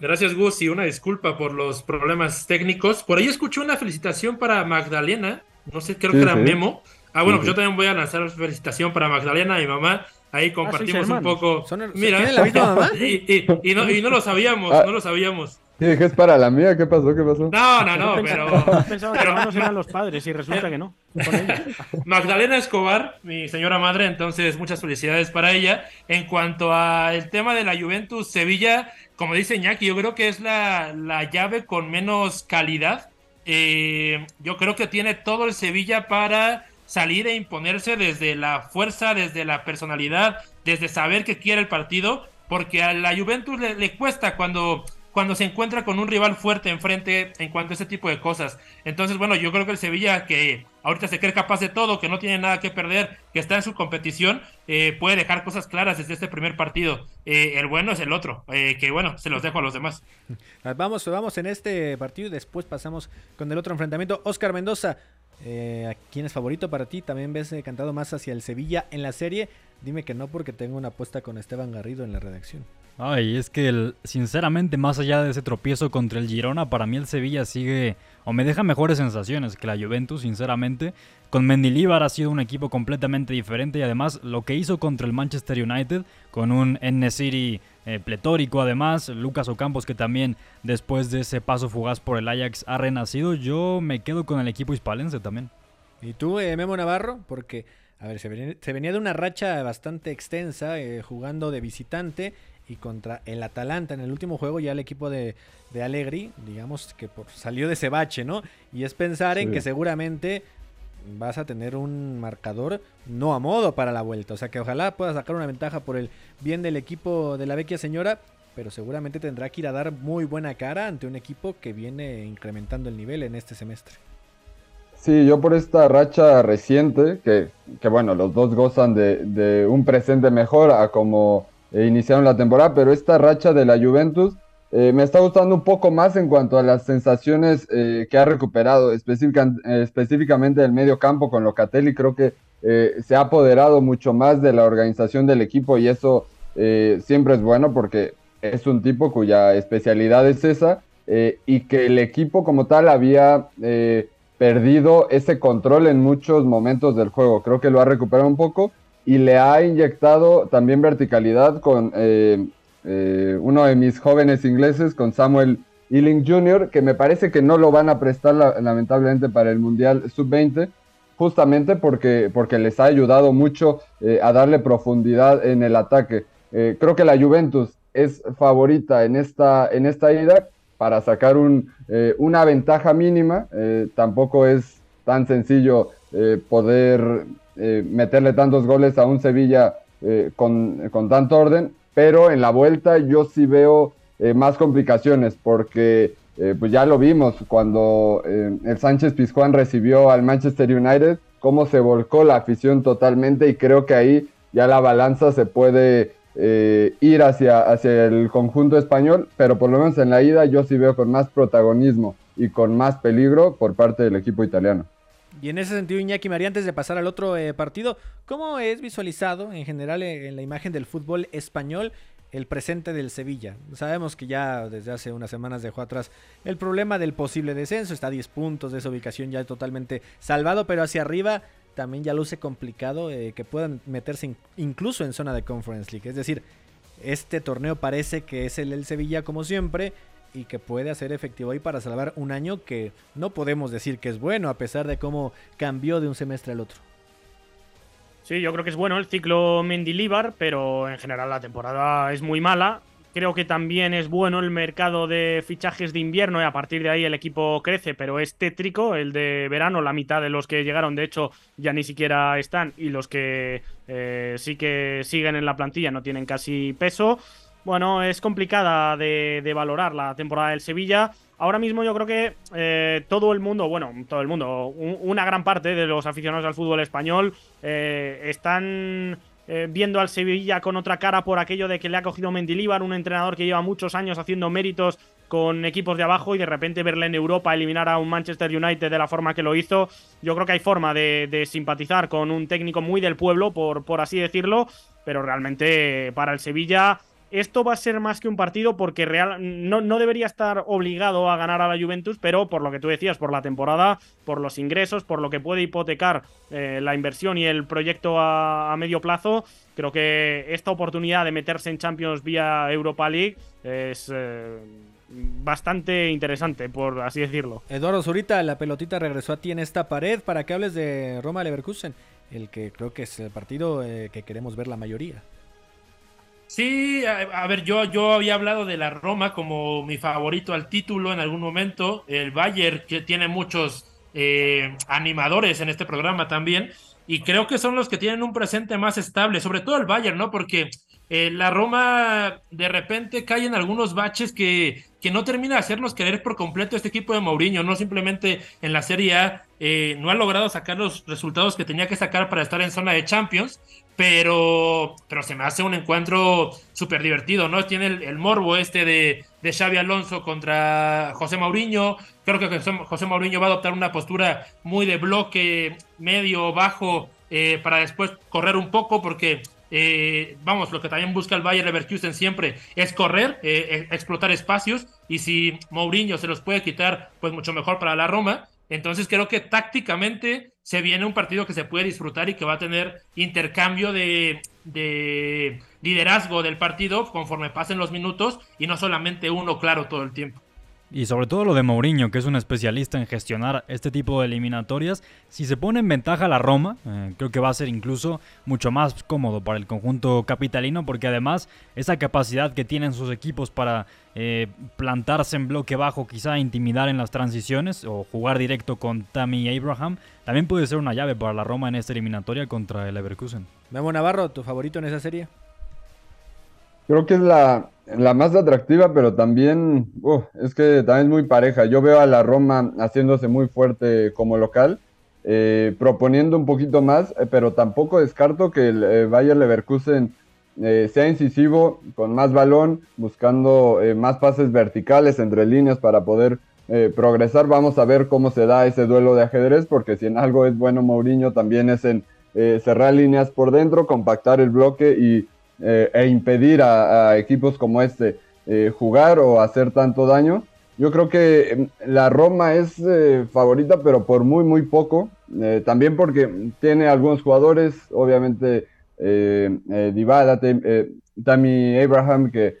Speaker 3: Gracias Gus y una disculpa por los problemas técnicos. Por ahí escuché una felicitación para Magdalena, no sé, creo que era Memo. Ah, bueno, pues yo también voy a lanzar felicitación para Magdalena, mi mamá. Ahí ah, compartimos un poco. Mira, la misma mamá? Y, no, y, no, lo sabíamos, ah. no lo sabíamos.
Speaker 4: Sí, que es para la mía, ¿qué pasó? ¿Qué pasó?
Speaker 3: No, no, no, pero.
Speaker 5: Pensaba que hermanos eran los padres y resulta que no.
Speaker 3: Magdalena Escobar, mi señora madre, entonces muchas felicidades para ella. En cuanto al tema de la Juventus Sevilla, como dice Iñaki, yo creo que es la, la llave con menos calidad. Eh, yo creo que tiene todo el Sevilla para salir e imponerse desde la fuerza, desde la personalidad, desde saber que quiere el partido, porque a la Juventus le, cuesta cuando cuando se encuentra con un rival fuerte enfrente en cuanto a ese tipo de cosas. Entonces, bueno, yo creo que el Sevilla, que ahorita se cree capaz de todo, que no tiene nada que perder, que está en su competición, eh, puede dejar cosas claras desde este primer partido. Eh, el bueno es el otro, eh, que bueno, se los dejo a los demás.
Speaker 1: Vamos, vamos en este partido y después pasamos con el otro enfrentamiento. Oscar Mendoza, ¿quién es favorito para ti? ¿También ves cantado más hacia el Sevilla en la serie? Dime que no porque tengo una apuesta con Esteban Garrido en la redacción.
Speaker 2: Ay, es que sinceramente, más allá de ese tropiezo contra el Girona, para mí el Sevilla sigue o me deja mejores sensaciones que la Juventus, sinceramente. Con Mendilibar ha sido un equipo completamente diferente y además lo que hizo contra el Manchester United, con un N-City eh, pletórico además, Lucas Ocampos que también después de ese paso fugaz por el Ajax ha renacido, yo me quedo con el equipo hispalense también.
Speaker 1: ¿Y tú, eh, Memo Navarro? Porque, a ver, se venía, de una racha bastante extensa eh, jugando de visitante y contra el Atalanta. En el último juego ya el equipo de, de Allegri, digamos que por, salió de ese bache, ¿no? Y es pensar en que seguramente vas a tener un marcador no a modo para la vuelta. O sea que ojalá pueda sacar una ventaja por el bien del equipo de la vecchia señora, pero seguramente tendrá que ir a dar muy buena cara ante un equipo que viene incrementando el nivel en este semestre.
Speaker 4: Sí, yo por esta racha reciente, que, que bueno, los dos gozan de, de un presente mejor a como iniciaron la temporada, pero esta racha de la Juventus eh, me está gustando un poco más en cuanto a las sensaciones eh, que ha recuperado, específicamente del medio campo con Locatelli. Creo que eh, se ha apoderado mucho más de la organización del equipo y eso siempre es bueno porque es un tipo cuya especialidad es esa y que el equipo como tal había perdido ese control en muchos momentos del juego. Creo que lo ha recuperado un poco y le ha inyectado también verticalidad con eh, eh, uno de mis jóvenes ingleses, con Samuel Ealing Jr., que me parece que no lo van a prestar lamentablemente para el Mundial Sub-20, justamente porque, porque les ha ayudado mucho eh, a darle profundidad en el ataque. creo que la Juventus es favorita en esta, en esta ida para sacar un, una ventaja mínima. tampoco es tan sencillo poder eh, meterle tantos goles a un Sevilla eh, con, tanto orden, pero en la vuelta yo sí veo eh, más complicaciones porque pues ya lo vimos cuando el Sánchez Pizjuán recibió al Manchester United, cómo se volcó la afición totalmente y creo que ahí ya la balanza se puede ir hacia, hacia el conjunto español, pero por lo menos en la ida yo sí veo con más protagonismo y con más peligro por parte del equipo italiano.
Speaker 1: Y en ese sentido, Iñaki María, antes de pasar al otro eh, partido, ¿cómo es visualizado en general eh, en la imagen del fútbol español el presente del Sevilla? Sabemos que ya desde hace unas semanas dejó atrás el problema del posible descenso, está a 10 puntos de esa ubicación ya totalmente salvado, pero hacia arriba también ya luce complicado eh, que puedan meterse incluso en zona de Conference League. Es decir, este torneo parece que es el del Sevilla como siempre y que puede hacer efectivo ahí para salvar un año que no podemos decir que es bueno a pesar de cómo cambió de un semestre al otro.
Speaker 5: Sí, yo creo que es bueno el ciclo Mendilibar, pero en general la temporada es muy mala. Creo que también es bueno el mercado de fichajes de invierno y a partir de ahí el equipo crece, pero es tétrico el de verano. La mitad de los que llegaron, de hecho, ya ni siquiera están y los que eh, sí que siguen en la plantilla no tienen casi peso. Bueno, es complicada de, valorar la temporada del Sevilla. Ahora mismo yo creo que eh, todo el mundo, bueno, todo el mundo, una gran parte de los aficionados al fútbol español eh, están eh, viendo al Sevilla con otra cara por aquello de que le ha cogido Mendilíbar, un entrenador que lleva muchos años haciendo méritos con equipos de abajo y de repente verle en Europa eliminar a un Manchester United de la forma que lo hizo. Yo creo que hay forma de, simpatizar con un técnico muy del pueblo, por así decirlo, pero realmente para el Sevilla esto va a ser más que un partido porque real, no, debería estar obligado a ganar a la Juventus, pero por lo que tú decías, por la temporada, por los ingresos, por lo que puede hipotecar eh, la inversión y el proyecto a, medio plazo, creo que esta oportunidad de meterse en Champions vía Europa League es... Eh, bastante interesante, por así decirlo.
Speaker 1: Eduardo Zurita, la pelotita regresó a ti en esta pared para que hables de Roma Leverkusen, el que creo que es el partido eh, que queremos ver la mayoría.
Speaker 3: Sí, a, ver, yo, yo había hablado de la Roma como mi favorito al título en algún momento. El Bayern, que tiene muchos eh, animadores en este programa también. Y creo que son los que tienen un presente más estable, sobre todo el Bayern, ¿no? Porque eh, la Roma de repente cae en algunos baches que, que no termina de hacernos querer por completo este equipo de Mourinho, no simplemente en la Serie A eh, no ha logrado sacar los resultados que tenía que sacar para estar en zona de Champions, pero, pero se me hace un encuentro súper divertido, ¿no? Tiene el, morbo este de, de, Xavi Alonso contra José Mourinho, creo que José, Mourinho va a adoptar una postura muy de bloque medio, bajo, eh, para después correr un poco, porque eh, vamos, lo que también busca el Bayern Leverkusen siempre es correr, eh, explotar espacios, y si Mourinho se los puede quitar, pues mucho mejor para la Roma. Entonces creo que tácticamente se viene un partido que se puede disfrutar y que va a tener intercambio de, de liderazgo del partido conforme pasen los minutos y no solamente uno claro todo el tiempo.
Speaker 2: Y sobre todo lo de Mourinho, que es un especialista en gestionar este tipo de eliminatorias. Si se pone en ventaja la Roma, eh, creo que va a ser incluso mucho más cómodo para el conjunto capitalino, porque además esa capacidad que tienen sus equipos para eh, plantarse en bloque bajo, quizá intimidar en las transiciones o jugar directo con Tammy Abraham, también puede ser una llave para la Roma en esta eliminatoria contra el Leverkusen.
Speaker 1: Memo Navarro, ¿tu favorito en esa serie?
Speaker 4: Creo que es la, la más atractiva, pero también es que también es muy pareja. Yo veo a la Roma haciéndose muy fuerte como local, eh, proponiendo un poquito más, eh, pero tampoco descarto que el eh, Bayern Leverkusen sea incisivo, con más balón, buscando más pases verticales entre líneas para poder progresar. Vamos a ver cómo se da ese duelo de ajedrez, porque si en algo es bueno Mourinho, también es en cerrar líneas por dentro, compactar el bloque y eh, e impedir a, equipos como este eh, jugar o hacer tanto daño. Yo creo que em, la Roma es eh, favorita, pero por muy, muy poco. también porque tiene algunos jugadores, obviamente Dybala, Tammy Abraham, que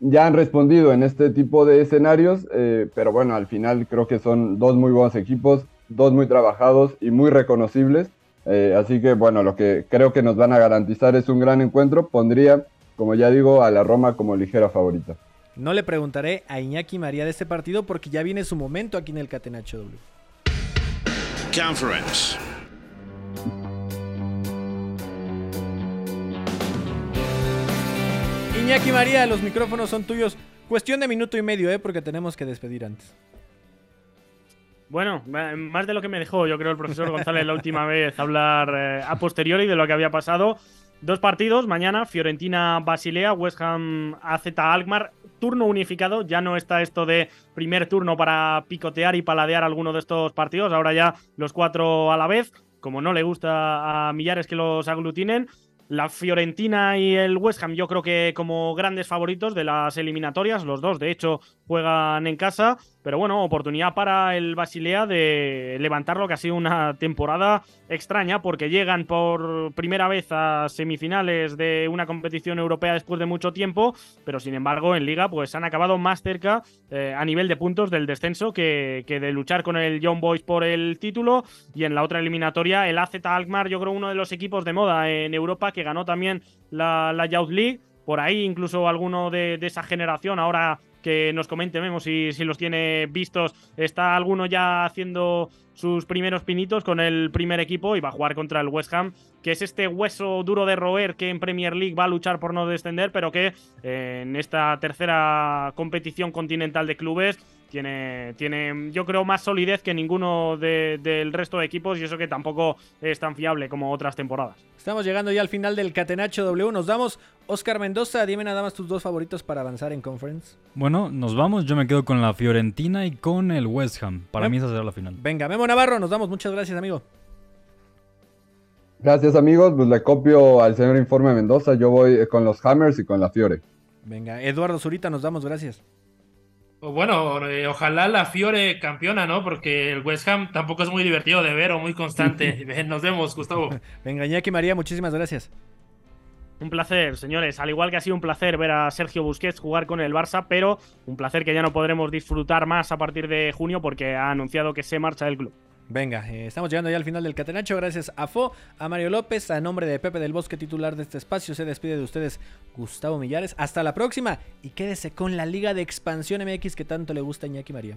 Speaker 4: ya han respondido en este tipo de escenarios, pero bueno, al final creo que son dos muy buenos equipos, dos muy trabajados y muy reconocibles. Eh, así que bueno, lo que creo que nos van a garantizar es un gran encuentro. Pondría, como ya digo, a la Roma como ligera favorita.
Speaker 1: No le preguntaré a Iñaki María de este partido porque ya viene su momento aquí en el Catenacho W. Conference. Iñaki María, los micrófonos son tuyos. Cuestión de minuto y medio, ¿eh? porque tenemos que despedir antes.
Speaker 5: Bueno, más de lo que me dejó, yo creo, el profesor González la última vez hablar eh, a posteriori de lo que había pasado. Dos partidos, mañana, Fiorentina-Basilea, West Ham AZ Alkmaar. turno unificado, ya no está esto de primer turno para picotear y paladear alguno de estos partidos, ahora ya los cuatro a la vez, como no le gusta a Millares que los aglutinen. La Fiorentina y el West Ham yo creo que como grandes favoritos de las eliminatorias, los dos de hecho juegan en casa, pero bueno, oportunidad para el Basilea de levantar lo que ha sido una temporada extraña porque llegan por primera vez a semifinales de una competición europea después de mucho tiempo, pero sin embargo en liga pues han acabado más cerca eh, a nivel de puntos del descenso que, de luchar con el Young Boys por el título. Y en la otra eliminatoria el AZ Alkmaar yo creo uno de los equipos de moda en Europa que ganó también la, la Youth League. Por ahí incluso alguno de esa generación ahora que nos comente Memo si, si los tiene vistos. Está alguno ya haciendo sus primeros pinitos con el primer equipo y va a jugar contra el West Ham, que es este hueso duro de roer que en Premier League va a luchar por no descender, pero que eh, en esta tercera competición continental de clubes tiene, tiene, yo creo, más solidez que ninguno de, del resto de equipos y eso que tampoco es tan fiable como otras temporadas.
Speaker 1: Estamos llegando ya al final del Catenacho W. Nos damos. Oscar Mendoza, dime nada más tus dos favoritos para avanzar en Conference.
Speaker 2: Bueno, nos vamos. Yo me quedo con la Fiorentina y con el West Ham. Para mí esa será la final.
Speaker 1: Venga, Memo Navarro, nos damos. Muchas gracias, amigo.
Speaker 4: Gracias, amigos. Pues le copio al señor Informe Mendoza. Yo voy con los Hammers y con la Fiore.
Speaker 1: Venga, Eduardo Zurita, nos damos. Gracias.
Speaker 9: Bueno, eh, ojalá la Fiore campeona, ¿no? Porque el West Ham tampoco es muy divertido de ver o muy constante. Nos vemos, Gustavo.
Speaker 1: Venga, Iñaki María, muchísimas gracias.
Speaker 5: Un placer, señores. Al igual que ha sido un placer ver a Sergio Busquets jugar con el Barça, pero un placer que ya no podremos disfrutar más a partir de junio porque ha anunciado que se marcha del club.
Speaker 1: Venga, eh, estamos llegando ya al final del Catenacho. Gracias a Fo, a Mario López, a nombre de Pepe del Bosque, titular de este espacio. Se despide de ustedes Gustavo Millares. Hasta la próxima y quédese con la Liga de Expansión MX que tanto le gusta a Iñaki María.